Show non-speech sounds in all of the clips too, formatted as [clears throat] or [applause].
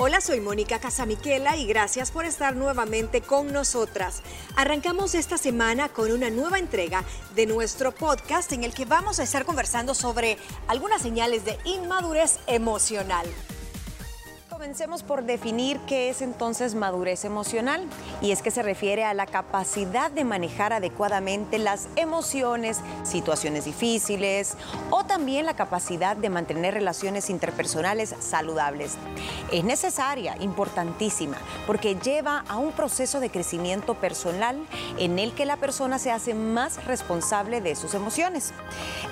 Hola, soy Mónica Casamiquela y gracias por estar nuevamente con nosotras. Arrancamos esta semana con una nueva entrega de nuestro podcast en el que vamos a estar conversando sobre algunas señales de inmadurez emocional. Comencemos por definir qué es entonces madurez emocional. Y es que se refiere a la capacidad de manejar adecuadamente las emociones, situaciones difíciles o también la capacidad de mantener relaciones interpersonales saludables. Es necesaria, importantísima, porque lleva a un proceso de crecimiento personal en el que la persona se hace más responsable de sus emociones.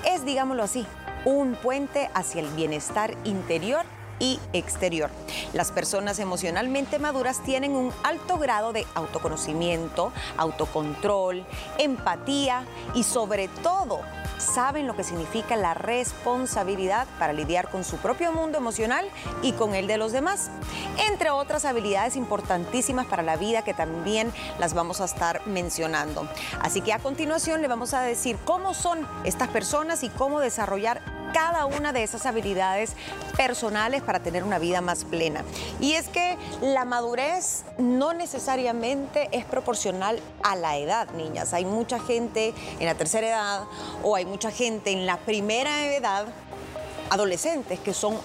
Es, digámoslo así, un puente hacia el bienestar interior y exterior. Las personas emocionalmente maduras tienen un alto grado de autoconocimiento, autocontrol, empatía y sobre todo saben lo que significa la responsabilidad para lidiar con su propio mundo emocional y con el de los demás, entre otras habilidades importantísimas para la vida que también las vamos a estar mencionando. Así que a continuación le vamos a decir cómo son estas personas y cómo desarrollar cada una de esas habilidades personales para tener una vida más plena. Y es que la madurez no necesariamente es proporcional a la edad, niñas. Hay mucha gente en la tercera edad o hay mucha gente en la primera edad, adolescentes, que son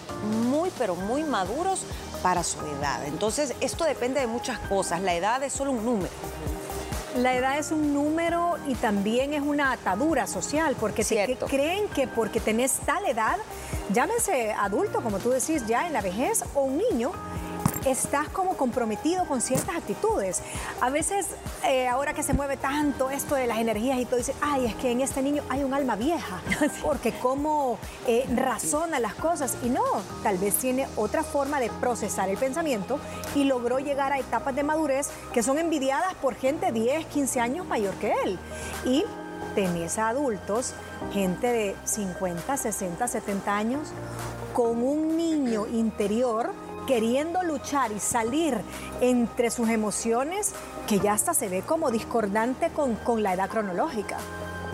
muy, pero muy maduros para su edad. Entonces, esto depende de muchas cosas. La edad es solo un número. La edad es un número y también es una atadura social, porque te creen que porque tenés tal edad, llámese adulto, como tú decís, ya en la vejez, o un niño, estás como comprometido con ciertas actitudes. A veces, eh, ahora que se mueve tanto esto de las energías y todo, dice, ay, es que en este niño hay un alma vieja, [laughs] porque cómo eh, razona las cosas. Y no, tal vez tiene otra forma de procesar el pensamiento y logró llegar a etapas de madurez que son envidiadas por gente 10, 15 años mayor que él. Y tenés a adultos, gente de 50, 60, 70 años, con un niño interior queriendo luchar y salir entre sus emociones que ya hasta se ve como discordante con, con la edad cronológica.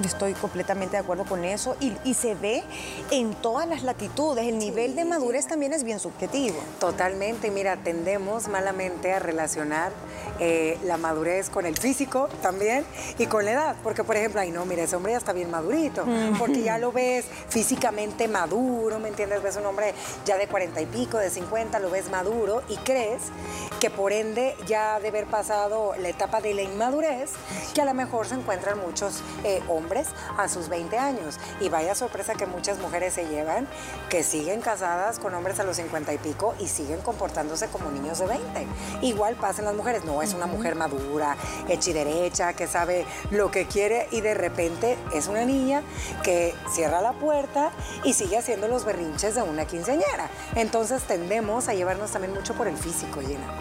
Estoy completamente de acuerdo con eso y, se ve en todas las latitudes. El nivel de madurez también es bien subjetivo. Totalmente. Mira, tendemos malamente a relacionar eh, la madurez con el físico también y con la edad. Porque, por ejemplo, ay, no, mira, ese hombre ya está bien madurito. Porque ya [laughs] lo ves físicamente maduro, ¿me entiendes? Ves un hombre ya de cuarenta y pico, de 50, lo ves maduro y crees que por ende ya de haber pasado la etapa de la inmadurez, que a lo mejor se encuentran muchos eh, hombres a sus 20 años. Y vaya sorpresa que muchas mujeres se llevan, que siguen casadas con hombres a los 50 y pico y siguen comportándose como niños de 20. Igual pasan las mujeres, no es una mujer madura, hecha y derecha, que sabe lo que quiere y de repente es una niña que cierra la puerta y sigue haciendo los berrinches de una quinceañera. Entonces tendemos a llevarnos también mucho por el físico, Gina.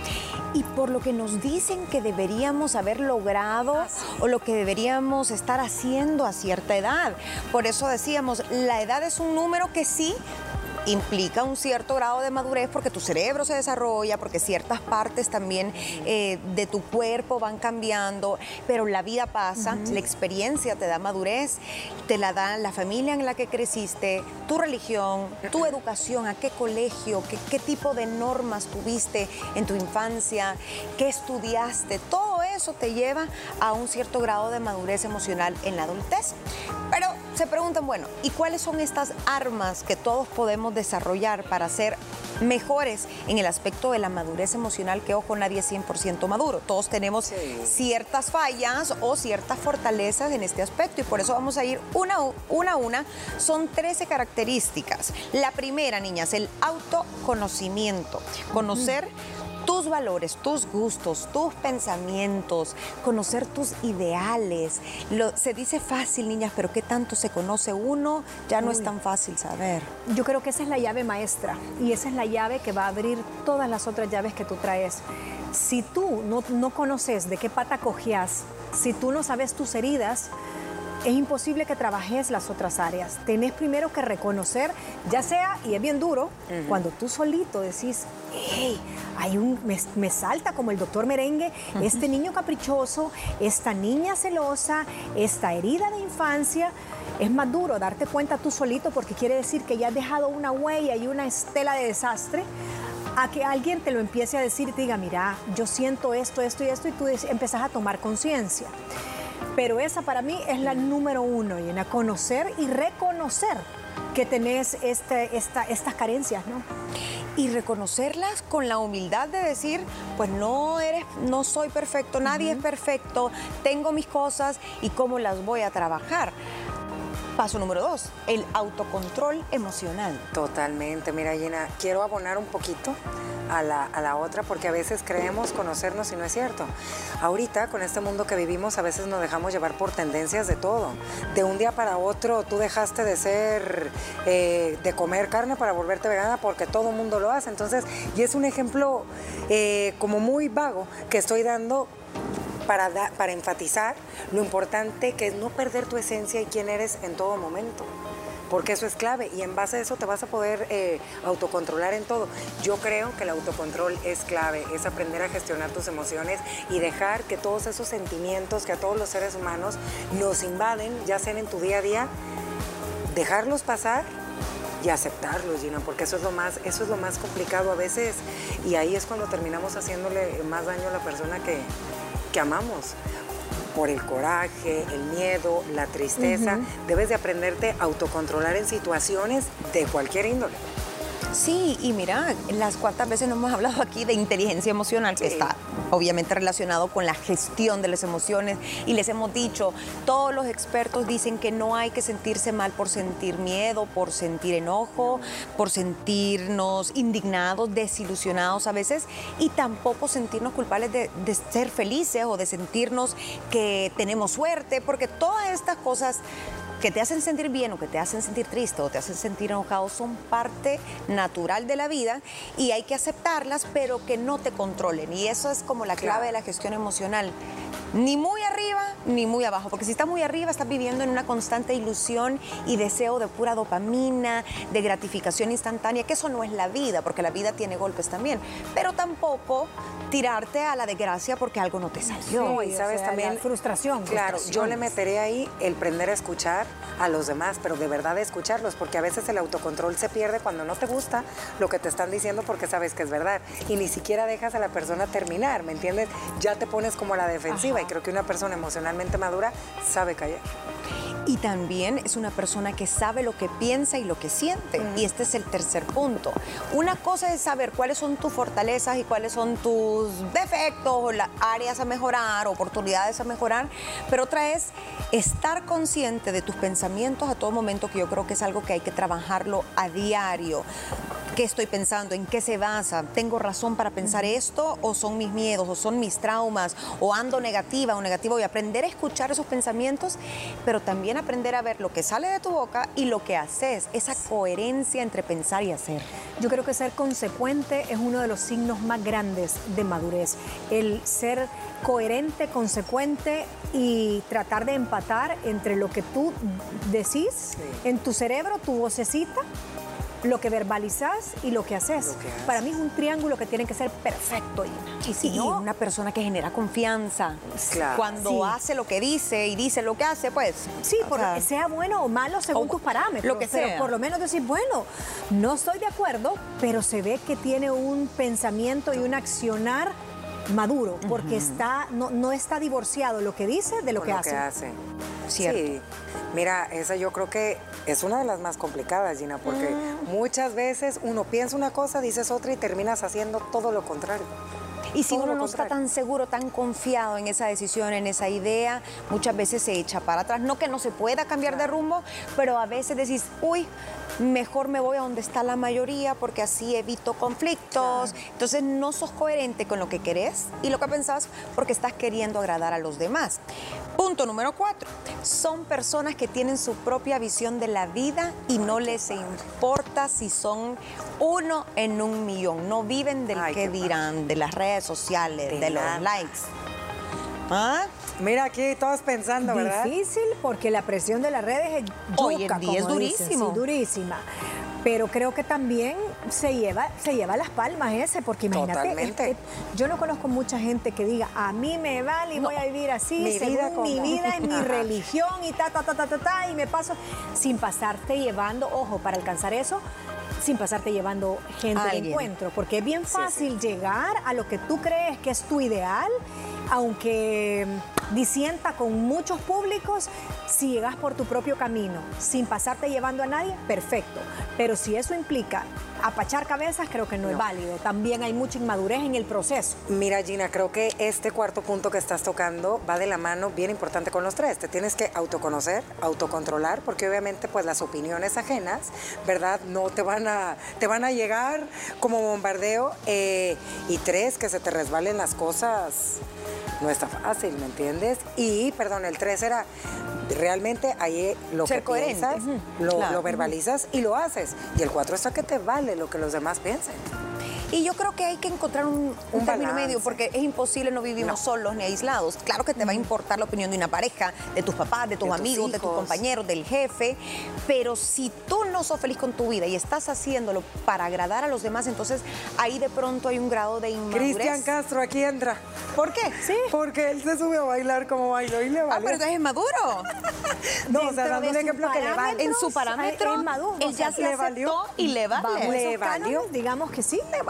Y por lo que nos dicen que deberíamos haber logrado ah, o lo que deberíamos estar haciendo a cierta edad. Por eso decíamos, la edad es un número que sí implica un cierto grado de madurez porque tu cerebro se desarrolla, porque ciertas partes también eh, de tu cuerpo van cambiando, pero la vida pasa, la experiencia te da madurez, te la da la familia en la que creciste, tu religión, tu educación, a qué colegio, qué, qué tipo de normas tuviste en tu infancia, qué estudiaste, todo eso te lleva a un cierto grado de madurez emocional en la adultez. Pero se preguntan, bueno, ¿y cuáles son estas armas que todos podemos desarrollar para ser mejores en el aspecto de la madurez emocional? Que ojo, nadie es 100% maduro. Todos tenemos ciertas fallas o ciertas fortalezas en este aspecto y por eso vamos a ir una, una a una. Son 13 características. La primera, niñas, el autoconocimiento. Conocer tus valores, tus gustos, tus pensamientos, conocer tus ideales. Lo, se dice fácil, niñas, pero ¿qué tanto se conoce uno? Ya no es tan fácil saber. Yo creo que esa es la llave maestra y esa es la llave que va a abrir todas las otras llaves que tú traes. Si tú no, no conoces de qué pata cogías, si tú no sabes tus heridas, es imposible que trabajes las otras áreas. Tenés primero que reconocer, ya sea, y es bien duro, cuando tú solito decís, hey, hay un, me, salta como el doctor merengue, este niño caprichoso, esta niña celosa, esta herida de infancia. Es más duro darte cuenta tú solito porque quiere decir que ya has dejado una huella y una estela de desastre a que alguien te lo empiece a decir y te diga, mira, yo siento esto, esto y esto, y tú empezás a tomar conciencia. Pero esa para mí es la número uno, y en a conocer y reconocer que tenés este, esta, estas carencias, ¿no? y reconocerlas con la humildad de decir, pues no eres, no soy perfecto, nadie es perfecto, tengo mis cosas y cómo las voy a trabajar. Paso número dos, el autocontrol emocional. Totalmente. Mira, Gina, quiero abonar un poquito a la, a la, otra porque a veces creemos conocernos y no es cierto. Ahorita, con este mundo que vivimos, a veces nos dejamos llevar por tendencias de todo. De un día para otro, tú dejaste de ser, eh, de comer carne para volverte vegana porque todo el mundo lo hace. Entonces, y es un ejemplo eh, como muy vago que estoy dando para, enfatizar lo importante que es no perder tu esencia y quién eres en todo momento porque eso es clave y en base a eso te vas a poder eh, autocontrolar en todo. Yo creo que el autocontrol es clave, es aprender a gestionar tus emociones y dejar que todos esos sentimientos que a todos los seres humanos nos invaden, ya sean en tu día a día, dejarlos pasar y aceptarlos, Gina, porque eso es lo más, eso es lo más complicado a veces y ahí es cuando terminamos haciéndole más daño a la persona que, que amamos por el coraje, el miedo, la tristeza. Debes de aprenderte a autocontrolar en situaciones de cualquier índole. Sí, y mira, las cuantas veces no hemos hablado aquí de inteligencia emocional, que está obviamente relacionado con la gestión de las emociones, y les hemos dicho, todos los expertos dicen que no hay que sentirse mal por sentir miedo, por sentir enojo, por sentirnos indignados, desilusionados a veces, y tampoco sentirnos culpables de, ser felices o de sentirnos que tenemos suerte, porque todas estas cosas que te hacen sentir bien o que te hacen sentir triste o te hacen sentir enojado son parte natural de la vida y hay que aceptarlas, pero que no te controlen. Y eso es como la clave de la gestión emocional. Ni muy arriba ni muy abajo, porque si estás muy arriba estás viviendo en una constante ilusión y deseo de pura dopamina, de gratificación instantánea, que eso no es la vida, porque la vida tiene golpes también, pero tampoco tirarte a la desgracia porque algo no te salió. y sabes también frustración. Claro, yo le meteré ahí el aprender a escuchar a los demás, pero de verdad escucharlos, porque a veces el autocontrol se pierde cuando no te gusta lo que te están diciendo porque sabes que es verdad y ni siquiera dejas a la persona terminar, ¿me entiendes? Ya te pones como a la defensiva y creo que una persona emocionalmente madura sabe callar y también es una persona que sabe lo que piensa y lo que siente. Y este es el tercer punto. Una cosa es saber cuáles son tus fortalezas y cuáles son tus defectos o las áreas a mejorar, oportunidades a mejorar, pero otra es estar consciente de tus pensamientos a todo momento, que yo creo que es algo que hay que trabajarlo a diario. ¿Qué estoy pensando? ¿En qué se basa? ¿Tengo razón para pensar esto o son mis miedos o son mis traumas o ando negativa o negativo? Y aprender a escuchar esos pensamientos, pero también aprender a ver lo que sale de tu boca y lo que haces, esa coherencia entre pensar y hacer. Yo creo que ser consecuente es uno de los signos más grandes de madurez. El ser coherente, consecuente y tratar de empatar entre lo que tú decís en tu cerebro, tu vocecita, lo que verbalizas y lo que haces. Para mí es un triángulo que tiene que ser perfecto. Y si no, una persona que genera confianza. Cuando hace lo que dice y dice lo que hace, pues. Sí, porque sea bueno o malo según tus parámetros. Lo que sea. Pero por lo menos decir, bueno, no estoy de acuerdo, pero se ve que tiene un pensamiento y un accionar maduro, porque está, no, no, está divorciado lo que dice de lo, que, hace. hace. Sí. Mira, esa yo creo que es una de las más complicadas, Gina, porque mm. muchas veces uno piensa una cosa, dices otra y terminas haciendo todo lo contrario. Y si uno no está tan seguro, tan confiado en esa decisión, en esa idea, muchas veces se echa para atrás. No que no se pueda cambiar de rumbo, pero a veces decís, uy, mejor me voy a donde está la mayoría porque así evito conflictos. Entonces no sos coherente con lo que querés y lo que pensás porque estás queriendo agradar a los demás. Punto número cuatro. Son personas que tienen su propia visión de la vida y no les importa si son uno en un millón. No viven del que dirán, de las redes sociales, de, los likes. ¿Ah? Mira aquí todos pensando, ¿verdad? Difícil porque la presión de las redes es Hoy en día es durísimo. durísima. Pero creo que también se lleva, se lleva las palmas ese, porque imagínate, yo no conozco mucha gente que diga, a mí me vale y voy a vivir así, mi según mi vida, y mi [laughs] religión y ta, ta, ta, ta, ta, ta, y me paso sin pasarte llevando, ojo, para alcanzar eso, sin pasarte llevando gente de encuentro, porque es bien fácil llegar a lo que tú crees que es tu ideal, aunque disienta con muchos públicos, si llegas por tu propio camino, sin pasarte llevando a nadie, perfecto. Pero si eso implica apachar cabezas, creo que no, es válido. También hay mucha inmadurez en el proceso. Mira, Gina, creo que este cuarto punto que estás tocando va de la mano bien importante con los tres. Te tienes que autoconocer, autocontrolar, porque obviamente pues las opiniones ajenas, ¿verdad? No te van a, te van a llegar como bombardeo. Eh, y tres, que se te resbalen las cosas no está fácil, ¿me entiendes? Y, perdón, el tres era realmente ahí lo que piensas, lo, verbalizas y lo haces. Y el cuatro está que te vale lo que los demás piensen. Y yo creo que hay que encontrar un, término medio, porque es imposible, no vivimos solos ni aislados. Claro que te va a importar la opinión de una pareja, de tus papás, de tus amigos, de tus compañeros, del jefe, pero si tú no sos feliz con tu vida y estás haciéndolo para agradar a los demás, entonces ahí de pronto hay un grado de inmadurez. Cristian Castro aquí entra. ¿Por qué? Sí. Porque él se sube a bailar como bailó y le vale. Ah, pero entonces es maduro. [laughs] no, o sea, dando un ejemplo que le vale. En su parámetro, es maduro. él ya se le valió y le vale. Le valió. digamos que sí. Le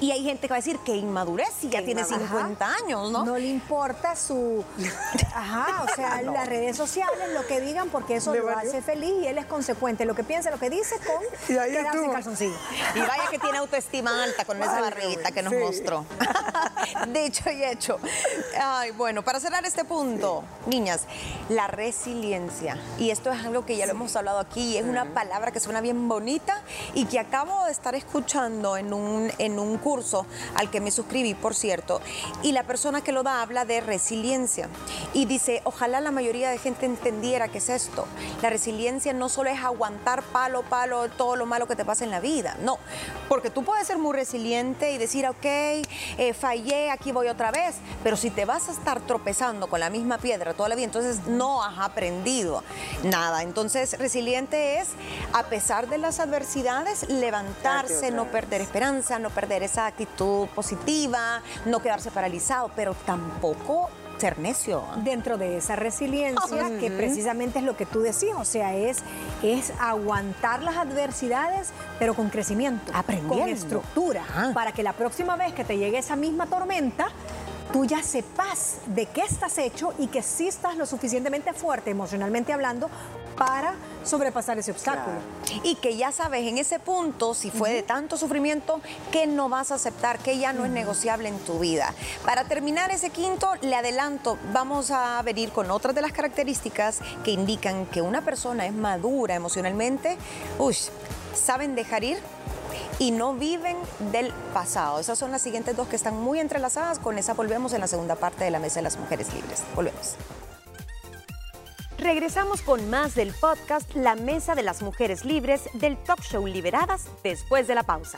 Y hay gente que va a decir que inmadurez si ya tiene 50 años, ¿no? No le importa su... [laughs] Ajá, o sea, las redes sociales, lo que digan, porque eso lo hace feliz y él es consecuente. Lo que piensa, lo que dice con y ahí en calzoncillo. Y vaya que tiene autoestima alta con esa barriguita que nos mostró. [laughs] Dicho y hecho. Ay, bueno, para cerrar este punto, niñas, la resiliencia. Y esto es algo que ya lo hemos hablado aquí, es una palabra que suena bien bonita y que acabo de estar escuchando en un, en un curso al que me suscribí, por cierto, y la persona que lo da habla de resiliencia y dice, ojalá la mayoría de gente entendiera qué es esto. La resiliencia no solo es aguantar palo, palo, todo lo malo que te pasa en la vida, no, porque tú puedes ser muy resiliente y decir, ok, eh, fallé, aquí voy otra vez, pero si te vas a estar tropezando con la misma piedra toda la vida, entonces no has aprendido nada. Entonces, resiliente es, a pesar de las adversidades, levantarse, no perder esperanza, no perder esa actitud positiva, no quedarse paralizado, pero tampoco ser necio. Dentro de esa resiliencia, que precisamente es lo que tú decías, o sea, es, es aguantar las adversidades, pero con crecimiento, Aprendiendo. con estructura, para que la próxima vez que te llegue esa misma tormenta, tú ya sepas de qué estás hecho y que sí estás lo suficientemente fuerte emocionalmente hablando para sobrepasar ese obstáculo. Y que ya sabes en ese punto, si fue de tanto sufrimiento, que no vas a aceptar, que ya no es negociable en tu vida. Para terminar ese quinto, le adelanto, vamos a venir con otras de las características que indican que una persona es madura emocionalmente. Uy, saben dejar ir y no viven del pasado. Esas son las siguientes dos que están muy entrelazadas. Con esa volvemos en la segunda parte de la Mesa de las Mujeres Libres. Volvemos. Regresamos con más del podcast La Mesa de las Mujeres Libres del Talk Show Liberadas después de la pausa.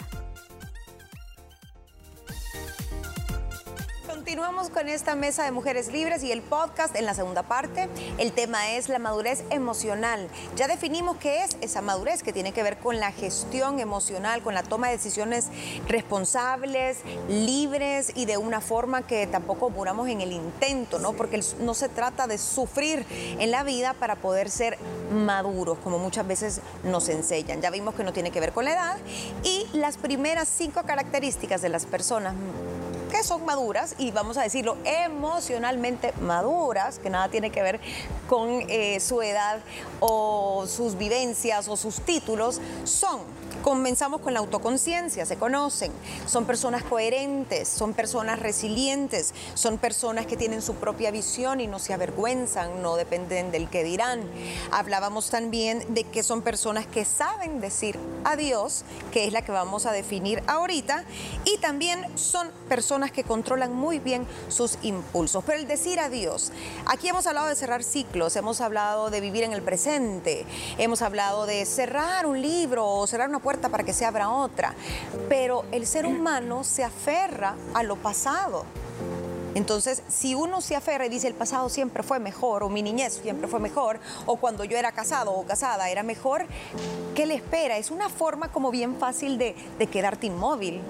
Continuamos con esta mesa de mujeres libres y el podcast en la segunda parte. El tema es la madurez emocional. Ya definimos qué es esa madurez que tiene que ver con la gestión emocional, con la toma de decisiones responsables, libres y de una forma que tampoco muramos en el intento, ¿no? Porque no se trata de sufrir en la vida para poder ser maduros, como muchas veces nos enseñan. Ya vimos que no tiene que ver con la edad y las primeras cinco características de las personas que son maduras y vamos a decirlo emocionalmente maduras, que nada tiene que ver con eh, su edad o sus vivencias o sus títulos, son Comenzamos con la autoconciencia, se conocen, son personas coherentes, son personas resilientes, son personas que tienen su propia visión y no se avergüenzan, no dependen del que dirán. Hablábamos también de que son personas que saben decir adiós, que es la que vamos a definir ahorita, y también son personas que controlan muy bien sus impulsos. Pero el decir adiós, aquí hemos hablado de cerrar ciclos, hemos hablado de vivir en el presente, hemos hablado de cerrar un libro o cerrar una puerta para que se abra otra. Pero el ser humano se aferra a lo pasado. Entonces, si uno se aferra y dice el pasado siempre fue mejor, o mi niñez siempre fue mejor, o cuando yo era casado o casada era mejor, ¿qué le espera? Es una forma como bien fácil de, de quedarte inmóvil.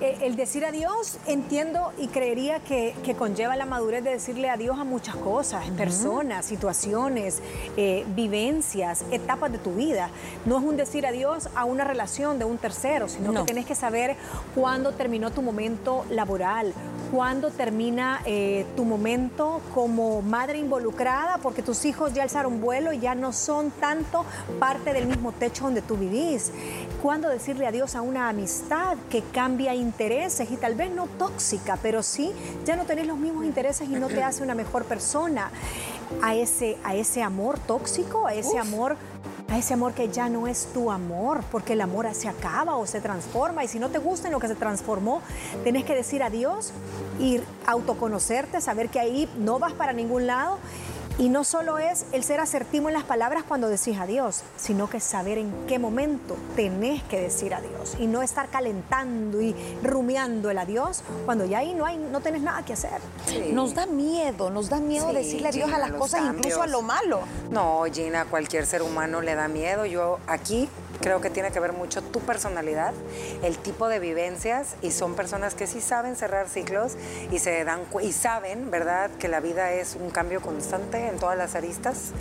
Eh, el decir adiós, entiendo y creería que, conlleva la madurez de decirle adiós a muchas cosas, personas, situaciones, eh, vivencias, etapas de tu vida. No es un decir adiós a una relación de un tercero, sino que tienes que saber cuándo terminó tu momento laboral, cuándo termina eh, tu momento como madre involucrada, porque tus hijos ya alzaron vuelo y ya no son tanto parte del mismo techo donde tú vivís. Cuándo decirle adiós a una amistad que cambia intereses y tal vez no tóxica, pero sí ya no tenés los mismos intereses y no te hace una mejor persona. A ese, a ese amor tóxico, a ese amor a ese amor que ya no es tu amor, porque el amor se acaba o se transforma y si no te gusta en lo que se transformó, tenés que decir adiós, ir autoconocerte, saber que ahí no vas para ningún lado y no solo es el ser asertivo en las palabras cuando decís adiós, sino que saber en qué momento tenés que decir adiós y no estar calentando y rumiando el adiós cuando ya ahí no hay, no tenés nada que hacer. Nos da miedo, nos da miedo decirle adiós a las cosas, incluso a lo malo. No, Gina, cualquier ser humano le da miedo. Yo aquí creo que tiene que ver mucho tu personalidad, el tipo de vivencias y son personas que sí saben cerrar ciclos y se dan y saben, ¿verdad?, que la vida es un cambio constante en todas las aristas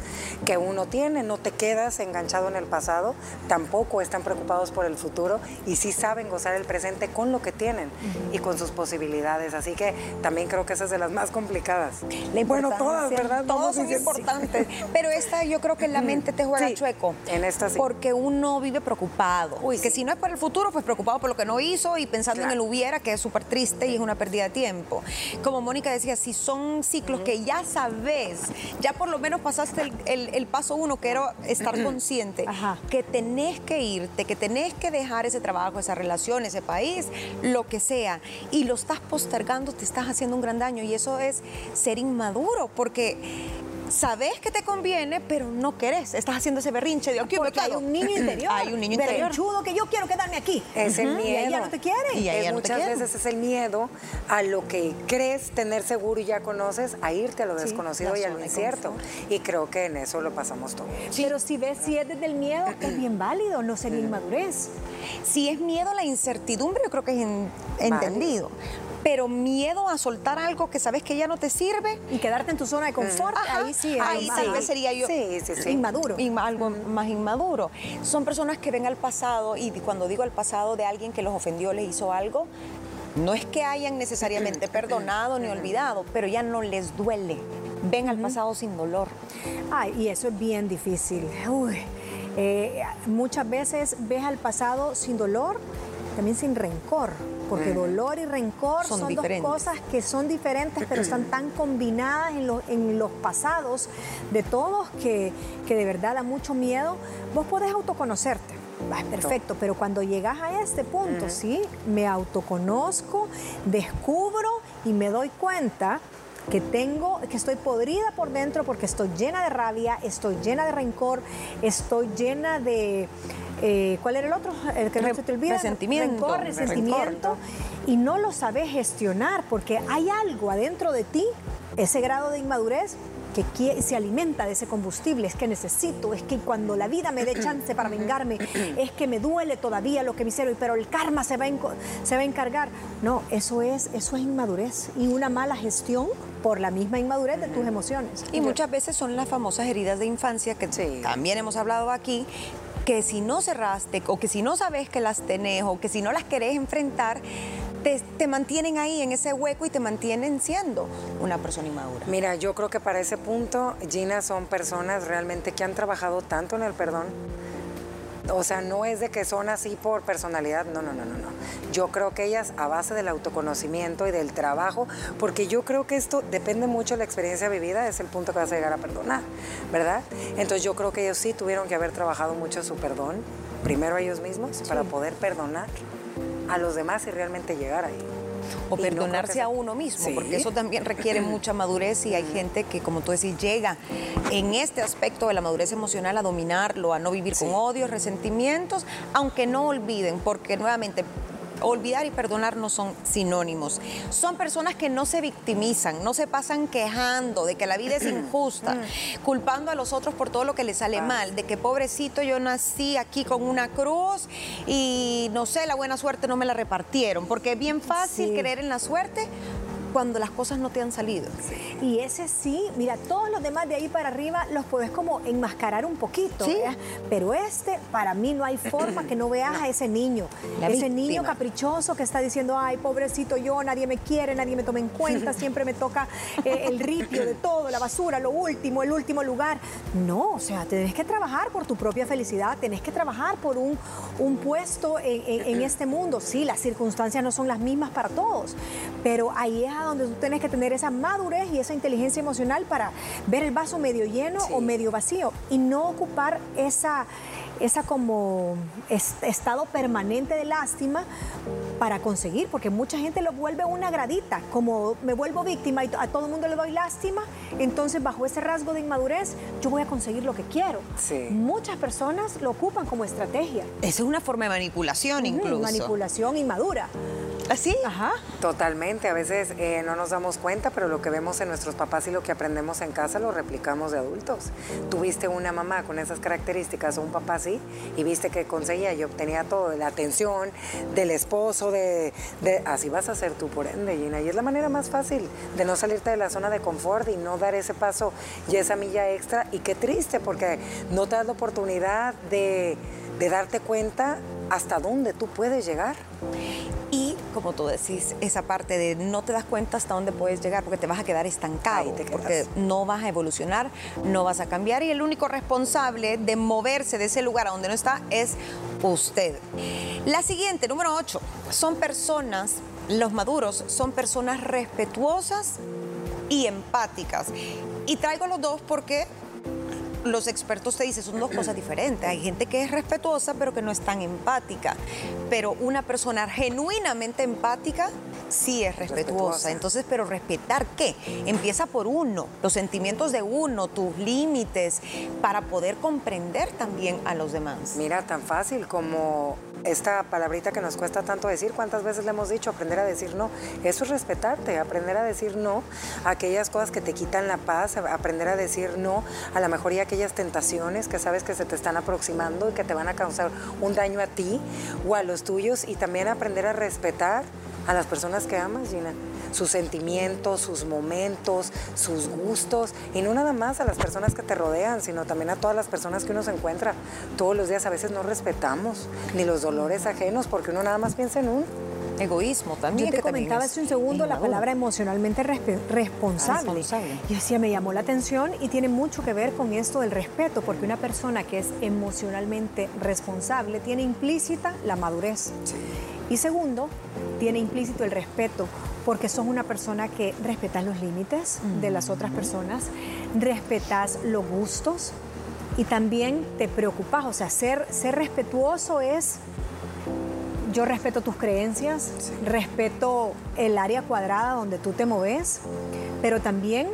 que uno tiene, no te quedas enganchado en el pasado, tampoco están preocupados por el futuro y sí saben gozar el presente con lo que tienen y con sus posibilidades, así que también creo que esa es de las más complicadas. bueno, todas, ¿verdad? Todas son importantes, pero esta yo creo que en la mente te juega chueco. En esta sí. Porque uno vive preocupado. Uy, que si no es por el futuro, pues preocupado por lo que no hizo y pensando en el hubiera, que es súper triste y es una pérdida de tiempo. Como Mónica decía, si son ciclos que ya sabes, ya por lo menos pasaste el, paso uno, que era estar [clears throat] consciente, que tenés que irte, que tenés que dejar ese trabajo, esa relación, ese país, lo que sea, y lo estás postergando, te estás haciendo un gran daño. Y eso es ser inmaduro, porque sabes que te conviene, pero no querés. Estás haciendo ese berrinche de Porque hay un niño [clears throat] interior. hay un niño interior. chudo que yo quiero quedarme aquí. Es el miedo. Y ella no te quiere. Y ella muchas veces es el miedo a lo que crees tener seguro y ya conoces, a irte a lo desconocido y a lo incierto. Y creo que en eso lo pasamos todos. Pero si ves, si es desde el miedo, es [clears throat] bien válido, no sería inmadurez. Si es miedo a la incertidumbre, yo creo que es entendido pero miedo a soltar algo que sabes que ya no te sirve. Y quedarte en tu zona de confort, ahí sí. Ahí tal vez sería yo. Sí, sí, sí. Inmaduro. algo más inmaduro. Son personas que ven al pasado y cuando digo al pasado de alguien que los ofendió, les hizo algo, no es que hayan necesariamente [clears throat] perdonado ni olvidado, pero ya no les duele. Ven al pasado sin dolor. Ay, y eso es bien difícil. Eh, muchas veces ves al pasado sin dolor, también sin rencor porque dolor y rencor son, dos cosas que son diferentes, pero están tan combinadas en, los pasados de todos que, de verdad da mucho miedo. Vos podés autoconocerte. perfecto, pero cuando llegas a este punto, sí, me autoconozco, descubro y me doy cuenta que tengo, que estoy podrida por dentro porque estoy llena de rabia, estoy llena de rencor, estoy llena de, eh, ¿cuál era el otro? El que no se te olvida. Resentimiento. Rencor, resentimiento. Y no lo sabes gestionar porque hay algo adentro de ti, ese grado de inmadurez, que se alimenta de ese combustible, es que necesito, es que cuando la vida me dé chance para vengarme, es que me duele todavía lo que me hicieron, pero el karma se va a, se va a encargar. No, eso es, eso es inmadurez y una mala gestión por la misma inmadurez de tus emociones. Y muchas veces son las famosas heridas de infancia que también hemos hablado aquí, que si no cerraste o que si no sabes que las tenés o que si no las querés enfrentar, te, mantienen ahí en ese hueco y te mantienen siendo una persona inmadura. Mira, yo creo que para ese punto, Gina, son personas realmente que han trabajado tanto en el perdón. O sea, no es de que son así por personalidad, no, no, no, no, no. Yo creo que ellas a base del autoconocimiento y del trabajo, porque yo creo que esto depende mucho de la experiencia vivida, es el punto que vas a llegar a perdonar, ¿verdad? Entonces yo creo que ellos sí tuvieron que haber trabajado mucho su perdón, primero ellos mismos, para poder perdonar a los demás y realmente llegar ahí. O perdonarse a uno mismo, porque eso también requiere mucha madurez y hay gente que, como tú decís, llega en este aspecto de la madurez emocional a dominarlo, a no vivir con odios, resentimientos, aunque no olviden, porque nuevamente olvidar y perdonar no son sinónimos. Son personas que no se victimizan, no se pasan quejando de que la vida es [clears throat] injusta, culpando a los otros por todo lo que les sale mal, de que pobrecito yo nací aquí con una cruz y no sé, la buena suerte no me la repartieron, porque es bien fácil creer en la suerte cuando las cosas no te han salido. Y ese sí, mira, todos los demás de ahí para arriba los puedes como enmascarar un poquito, ¿Sí? pero este, para mí no hay forma que no veas a ese niño, ese niño caprichoso que está diciendo, ay, pobrecito yo, nadie me quiere, nadie me toma en cuenta, [laughs] siempre me toca eh, el ripio de todo, la basura, lo último, el último lugar. No, o sea, tenés que trabajar por tu propia felicidad, tenés que trabajar por un, un puesto en, en este mundo. Sí, las circunstancias no son las mismas para todos, pero ahí es donde tú tienes que tener esa madurez y esa inteligencia emocional para ver el vaso medio lleno o medio vacío y no ocupar esa, esa como estado permanente de lástima para conseguir, porque mucha gente lo vuelve una gradita, como me vuelvo víctima y a todo el mundo le doy lástima, entonces bajo ese rasgo de inmadurez yo voy a conseguir lo que quiero. Muchas personas lo ocupan como estrategia. Esa es una forma de manipulación incluso. Manipulación inmadura. ¿Así? Ajá. Totalmente, a veces eh, no nos damos cuenta, pero lo que vemos en nuestros papás y lo que aprendemos en casa lo replicamos de adultos. Tuviste una mamá con esas características o un papá así y viste que conseguía y obtenía todo, la atención del esposo, de, así vas a ser tú por ende, Gina. Y es la manera más fácil de no salirte de la zona de confort y no dar ese paso y esa milla extra. Y qué triste, porque no te das la oportunidad de, de darte cuenta hasta dónde tú puedes llegar. Como tú decís, esa parte de no te das cuenta hasta dónde puedes llegar porque te vas a quedar estancado, porque no vas a evolucionar, no vas a cambiar y el único responsable de moverse de ese lugar a donde no está es usted. La siguiente, número 8, son personas, los maduros son personas respetuosas y empáticas. Y traigo los dos porque los expertos te dicen, son dos cosas diferentes. Hay gente que es respetuosa, pero que no es tan empática. Pero una persona genuinamente empática sí es respetuosa. Entonces, pero respetar qué? Empieza por uno, los sentimientos de uno, tus límites, para poder comprender también a los demás. Mira, tan fácil como esta palabrita que nos cuesta tanto decir, ¿cuántas veces le hemos dicho aprender a decir no? Eso es respetarte, aprender a decir no a aquellas cosas que te quitan la paz, aprender a decir no a la mejor y aquellas tentaciones que sabes que se te están aproximando y que te van a causar un daño a ti o a los tuyos y también aprender a respetar a las personas que amas, Gina sus sentimientos, sus momentos, sus gustos, y no nada más a las personas que te rodean, sino también a todas las personas que uno se encuentra todos los días. A veces no respetamos ni los dolores ajenos porque uno nada más piensa en uno. Egoísmo también. Yo te comentaba hace un segundo la palabra emocionalmente responsable. responsable. Yo decía, me llamó la atención y tiene mucho que ver con esto del respeto, porque una persona que es emocionalmente responsable tiene implícita la madurez. Y segundo, tiene implícito el respeto, porque sos una persona que respetas los límites de las otras personas, respetas los gustos y también te preocupas. O sea, ser, ser respetuoso es, yo respeto tus creencias, respeto el área cuadrada donde tú te moves, pero también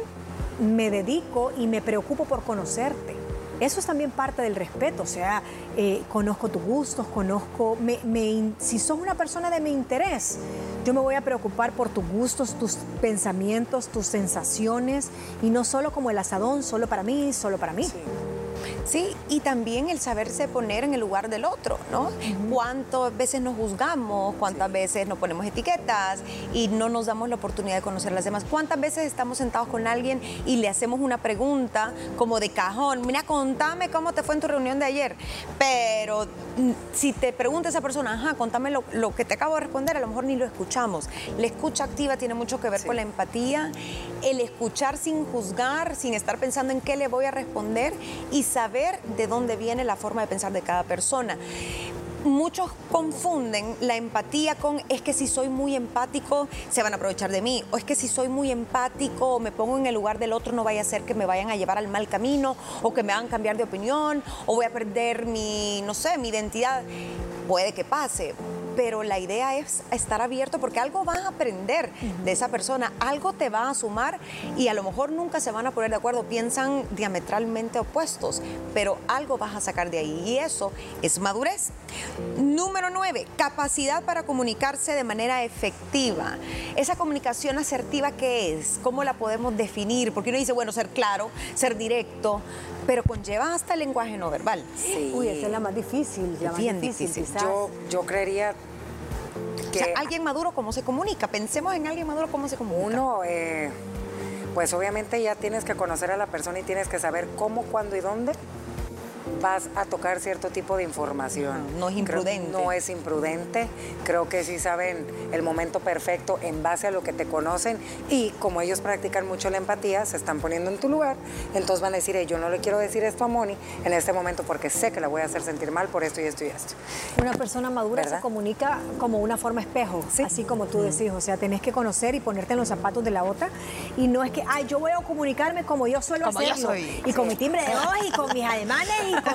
me dedico y me preocupo por conocerte. Eso es también parte del respeto, o sea, eh, conozco tus gustos, conozco, si sos una persona de mi interés, yo me voy a preocupar por tus gustos, tus pensamientos, tus sensaciones, y no solo como el asadón, solo para mí, solo para mí. Sí, y también el saberse poner en el lugar del otro, ¿no? Cuántas veces nos juzgamos, cuántas veces nos ponemos etiquetas y no nos damos la oportunidad de conocer las demás. ¿Cuántas veces estamos sentados con alguien y le hacemos una pregunta como de cajón? Mira, contame cómo te fue en tu reunión de ayer. Pero mm, si te pregunta esa persona, ajá, contame lo, que te acabo de responder, a lo mejor ni lo escuchamos. La escucha activa tiene mucho que ver con la empatía, el escuchar sin juzgar, sin estar pensando en qué le voy a responder y saber de dónde viene la forma de pensar de cada persona muchos confunden la empatía con es que si soy muy empático se van a aprovechar de mí, o es que si soy muy empático me pongo en el lugar del otro no vaya a ser que me vayan a llevar al mal camino o que me hagan cambiar de opinión o voy a perder mi, no sé, mi identidad. Puede que pase, pero la idea es estar abierto porque algo vas a aprender de esa persona, algo te va a sumar y a lo mejor nunca se van a poner de acuerdo, piensan diametralmente opuestos, pero algo vas a sacar de ahí y eso es madurez. Número nueve, capacidad para comunicarse de manera efectiva. Esa comunicación asertiva, ¿qué es? ¿Cómo la podemos definir? Porque uno dice, bueno, ser claro, ser directo, pero conlleva hasta el lenguaje no verbal. Sí. Uy, esa es la más difícil. La Bien difícil. Yo, yo creería que... alguien maduro, ¿cómo se comunica? Pensemos en alguien maduro, ¿cómo se comunica? Uno, eh, pues obviamente ya tienes que conocer a la persona y tienes que saber cómo, cuándo y dónde vas a tocar cierto tipo de información. No, es imprudente. no es imprudente. Creo que sí saben el momento perfecto en base a lo que te conocen y como ellos practican mucho la empatía, se están poniendo en tu lugar, entonces van a decir, yo no le quiero decir esto a Moni en este momento porque sé que la voy a hacer sentir mal por esto y esto y esto. Una persona madura se comunica como una forma espejo, así como tú decís, o sea, tenés que conocer y ponerte en los zapatos de la otra y no es que, ay, yo voy a comunicarme como yo suelo hacerlo y con mi timbre de voz y con mis ademanes y con [laughs]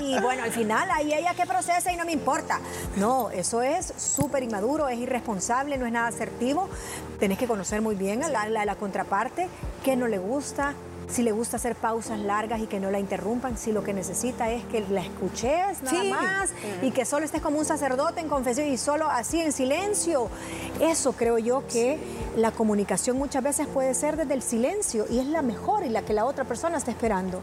y bueno, al final ahí ella que procesa y no me importa. No, eso es súper inmaduro, es irresponsable, no es nada asertivo. Tenés que conocer muy bien a la, la contraparte, qué no le gusta, si le gusta hacer pausas largas y que no la interrumpan, si lo que necesita es que la escuches nada más y que solo estés como un sacerdote en confesión y solo así en silencio. Eso creo yo que la comunicación muchas veces puede ser desde el silencio y es la mejor y la que la otra persona está esperando.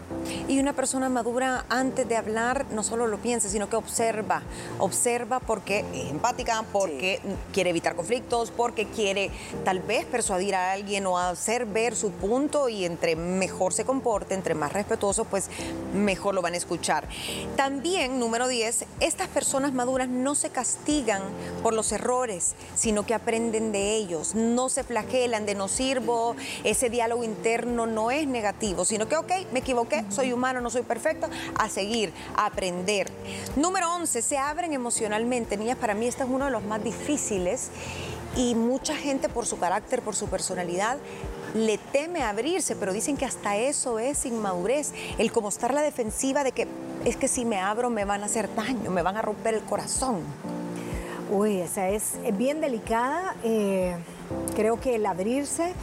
Y una persona madura antes de hablar no solo lo piensa, sino que observa. Observa porque es empática, porque quiere evitar conflictos, porque quiere tal vez persuadir a alguien o hacer ver su punto y entre mejor mejor se comporte, entre más respetuoso, pues mejor lo van a escuchar. También, número 10, estas personas maduras no se castigan por los errores, sino que aprenden de ellos, no se flagelan de no sirvo, ese diálogo interno no es negativo, sino que, ok, me equivoqué, soy humano, no soy perfecto, a seguir, a aprender. Número 11, se abren emocionalmente. Niñas, para mí este es uno de los más difíciles y mucha gente por su carácter, por su personalidad, le teme abrirse, pero dicen que hasta eso es inmadurez, el como estar la defensiva de que es que si me abro me van a hacer daño, me van a romper el corazón. Uy, esa es bien delicada. Eh, creo que el abrirse,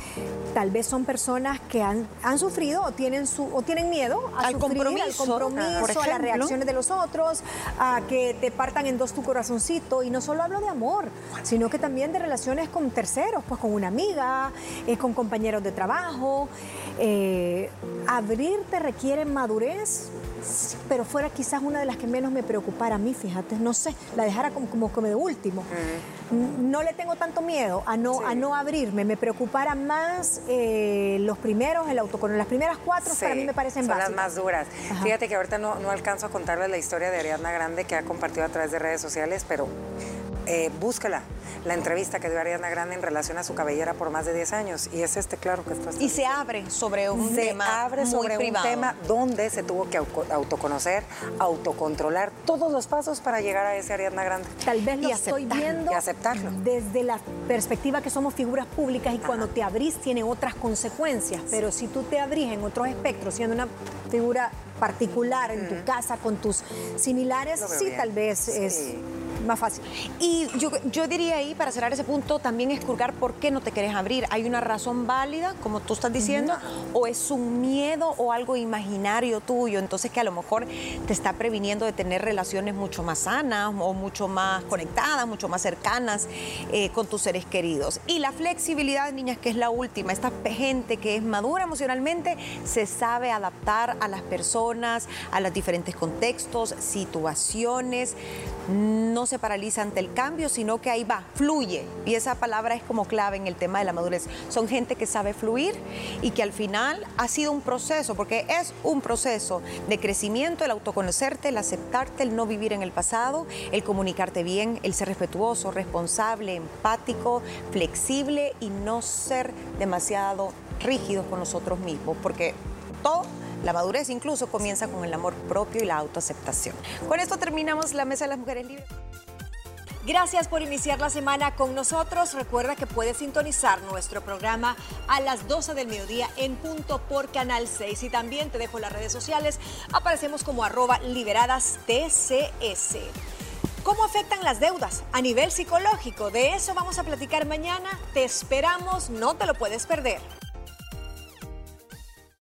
tal vez son personas que han, sufrido o tienen, su, o tienen miedo al compromiso, al compromiso a las reacciones de los otros, a que te partan en dos tu corazoncito. Y no solo hablo de amor, sino que también de relaciones con terceros, pues con una amiga, eh, con compañeros de trabajo. Eh, abrirte requiere madurez pero fuera quizás una de las que menos me preocupara a mí, fíjate, no sé, la dejara como, como, de último. No le tengo tanto miedo a no, a no abrirme, me preocupara más eh, los primeros, el con las primeras cuatro para mí me parecen son las más duras. Fíjate que ahorita no, no alcanzo a contarles la historia de Ariadna Grande que ha compartido a través de redes sociales, pero eh, búscala la entrevista que dio Ariana Grande en relación a su cabellera por más de 10 años. Y es este, claro que está. Y se abre sobre un se tema. abre sobre un tema donde se tuvo que autoconocer, autocontrolar todos los pasos para llegar a ese Ariana Grande. Tal vez lo estoy viendo y aceptarlo. desde la perspectiva que somos figuras públicas y cuando te abrís tiene otras consecuencias. Pero si tú te abrís en otros espectros, siendo una figura particular en tu casa con tus similares, sí, tal vez es más fácil. Y yo, yo diría ahí, para cerrar ese punto, también escurgar por qué no te quieres abrir. ¿Hay una razón válida, como tú estás diciendo, o es un miedo o algo imaginario tuyo? Entonces que a lo mejor te está previniendo de tener relaciones mucho más sanas o mucho más conectadas, mucho más cercanas eh, con tus seres queridos. Y la flexibilidad, niñas, que es la última. Esta gente que es madura emocionalmente se sabe adaptar a las personas, a los diferentes contextos, situaciones. No se paraliza ante el cambio, sino que ahí va, fluye. Y esa palabra es como clave en el tema de la madurez. Son gente que sabe fluir y que al final ha sido un proceso, porque es un proceso de crecimiento, el autoconocerte, el aceptarte, el no vivir en el pasado, el comunicarte bien, el ser respetuoso, responsable, empático, flexible y no ser demasiado rígidos con nosotros mismos, porque todo la madurez incluso comienza con el amor propio y la autoaceptación. Con esto terminamos la Mesa de las Mujeres Libres. Gracias por iniciar la semana con nosotros. Recuerda que puedes sintonizar nuestro programa a las 12 del mediodía en punto por Canal 6. Y también te dejo las redes sociales. Aparecemos como arroba liberadas TCS. ¿Cómo afectan las deudas a nivel psicológico? De eso vamos a platicar mañana. Te esperamos, no te lo puedes perder.